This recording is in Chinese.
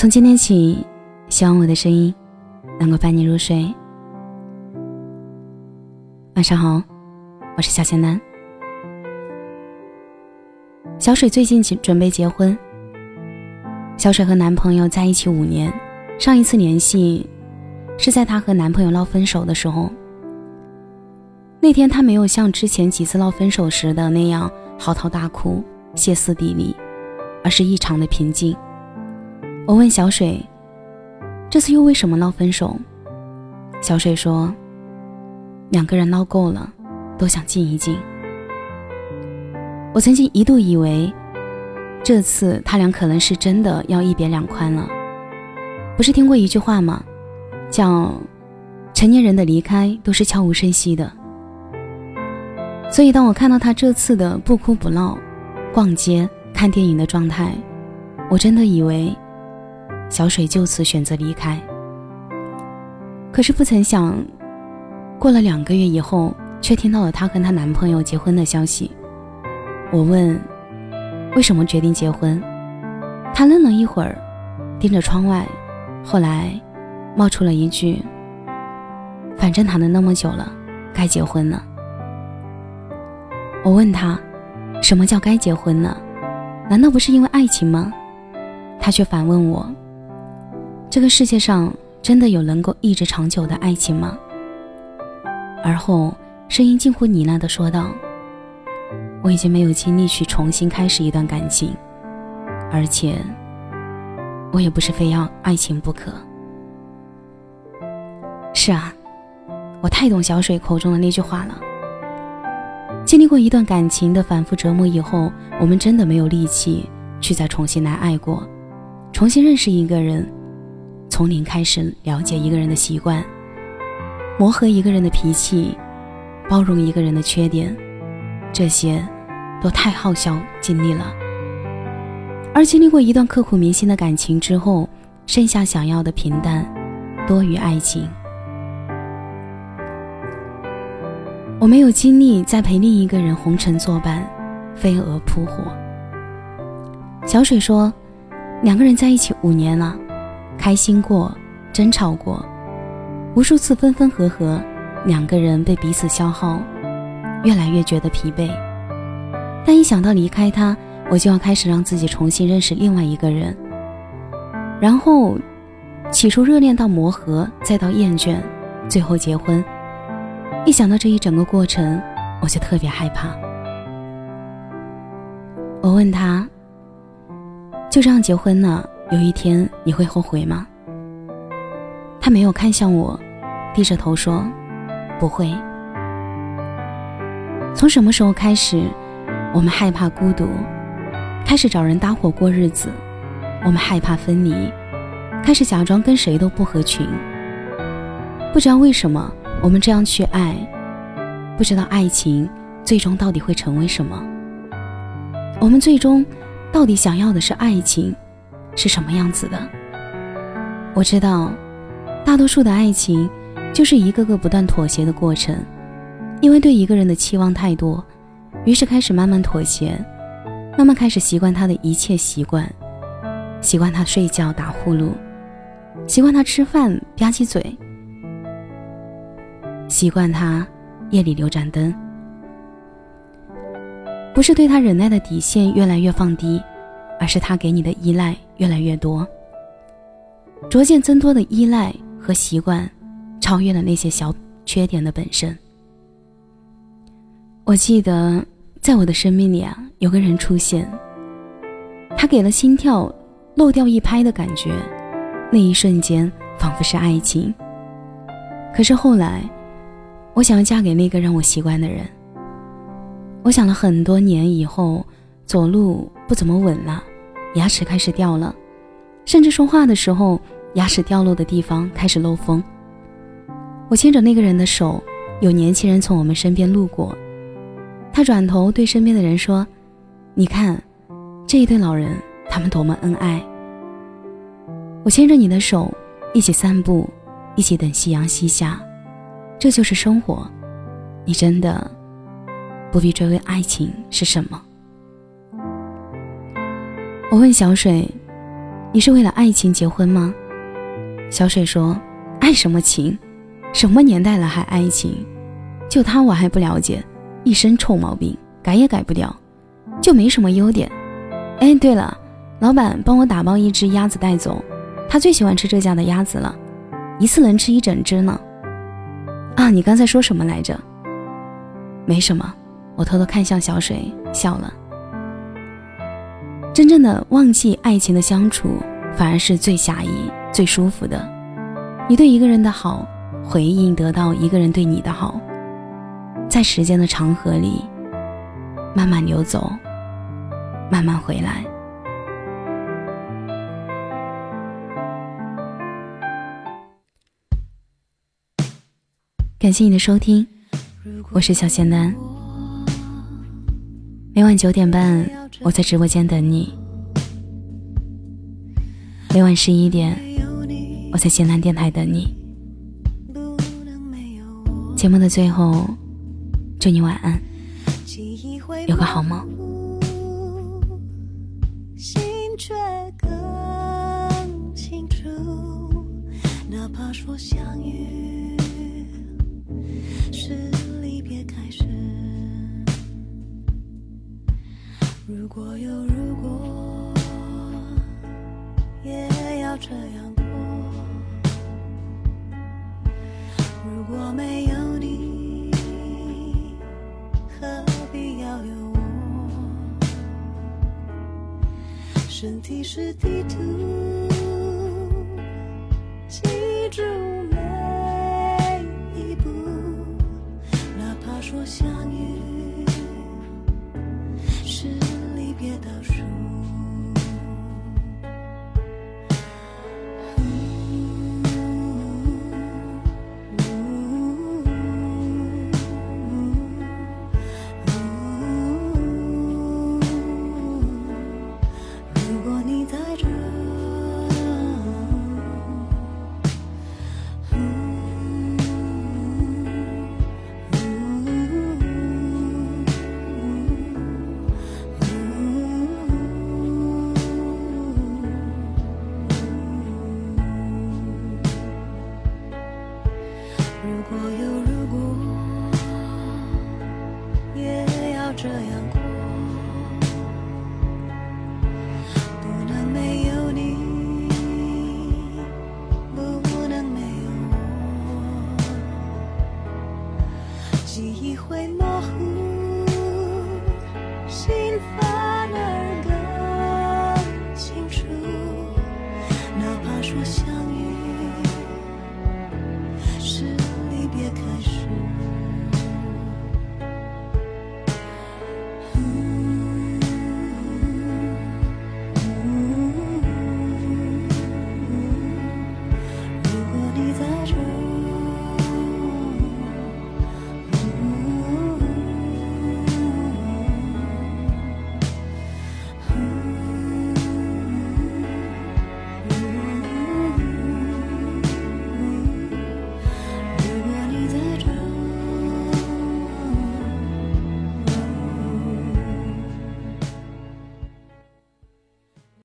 从今天起，希望我的声音能够伴你入睡。晚上好，我是小仙男。小水最近准备结婚。小水和男朋友在一起五年，上一次联系是在她和男朋友闹分手的时候。那天她没有像之前几次闹分手时的那样嚎啕大哭、歇斯底里，而是异常的平静。我问小水：“这次又为什么闹分手？”小水说：“两个人闹够了，都想静一静。”我曾经一度以为，这次他俩可能是真的要一别两宽了。不是听过一句话吗？叫“成年人的离开都是悄无声息的”。所以，当我看到他这次的不哭不闹、逛街、看电影的状态，我真的以为。小水就此选择离开，可是不曾想，过了两个月以后，却听到了她跟她男朋友结婚的消息。我问：“为什么决定结婚？”她愣了一会儿，盯着窗外，后来冒出了一句：“反正谈了那么久了，该结婚了。”我问她：“什么叫该结婚呢？难道不是因为爱情吗？”她却反问我。这个世界上真的有能够一直长久的爱情吗？而后，声音近乎呢喃的说道：“我已经没有精力去重新开始一段感情，而且，我也不是非要爱情不可。”是啊，我太懂小水口中的那句话了。经历过一段感情的反复折磨以后，我们真的没有力气去再重新来爱过，重新认识一个人。从零开始了解一个人的习惯，磨合一个人的脾气，包容一个人的缺点，这些都太耗消精力了。而经历过一段刻骨铭心的感情之后，剩下想要的平淡多于爱情。我没有精力再陪另一个人红尘作伴，飞蛾扑火。小水说，两个人在一起五年了。开心过，争吵过，无数次分分合合，两个人被彼此消耗，越来越觉得疲惫。但一想到离开他，我就要开始让自己重新认识另外一个人。然后，起初热恋到磨合，再到厌倦，最后结婚。一想到这一整个过程，我就特别害怕。我问他：“就这样结婚了？”有一天你会后悔吗？他没有看向我，低着头说：“不会。”从什么时候开始，我们害怕孤独，开始找人搭伙过日子；我们害怕分离，开始假装跟谁都不合群。不知道为什么，我们这样去爱，不知道爱情最终到底会成为什么。我们最终到底想要的是爱情？是什么样子的？我知道，大多数的爱情就是一个个不断妥协的过程，因为对一个人的期望太多，于是开始慢慢妥协，慢慢开始习惯他的一切习惯，习惯他睡觉打呼噜，习惯他吃饭吧唧嘴，习惯他夜里留盏灯，不是对他忍耐的底线越来越放低。而是他给你的依赖越来越多，逐渐增多的依赖和习惯，超越了那些小缺点的本身。我记得，在我的生命里啊，有个人出现，他给了心跳漏掉一拍的感觉，那一瞬间仿佛是爱情。可是后来，我想要嫁给那个让我习惯的人。我想了很多年以后，走路不怎么稳了。牙齿开始掉了，甚至说话的时候，牙齿掉落的地方开始漏风。我牵着那个人的手，有年轻人从我们身边路过，他转头对身边的人说：“你看，这一对老人，他们多么恩爱。”我牵着你的手，一起散步，一起等夕阳西下，这就是生活。你真的不必追问爱情是什么。我问小水：“你是为了爱情结婚吗？小水说：“爱什么情？什么年代了还爱情？就他我还不了解，一身臭毛病，改也改不掉，就没什么优点。哎，对了，老板帮我打包一只鸭子带走，他最喜欢吃这家的鸭子了，一次能吃一整只呢。啊，你刚才说什么来着？没什么，我偷偷看向小水笑了。真正的忘记爱情的相处，反而是最狭义。”最舒服的，你对一个人的好，回应得到一个人对你的好，在时间的长河里，慢慢流走，慢慢回来。感谢你的收听，我是小仙丹，每晚九点半，我在直播间等你，每晚十一点。我在咸南电台等你。节目的最后，祝你晚安，有个好梦。身体是地图，这样过，不能没有你，不能没有我，记忆会模糊，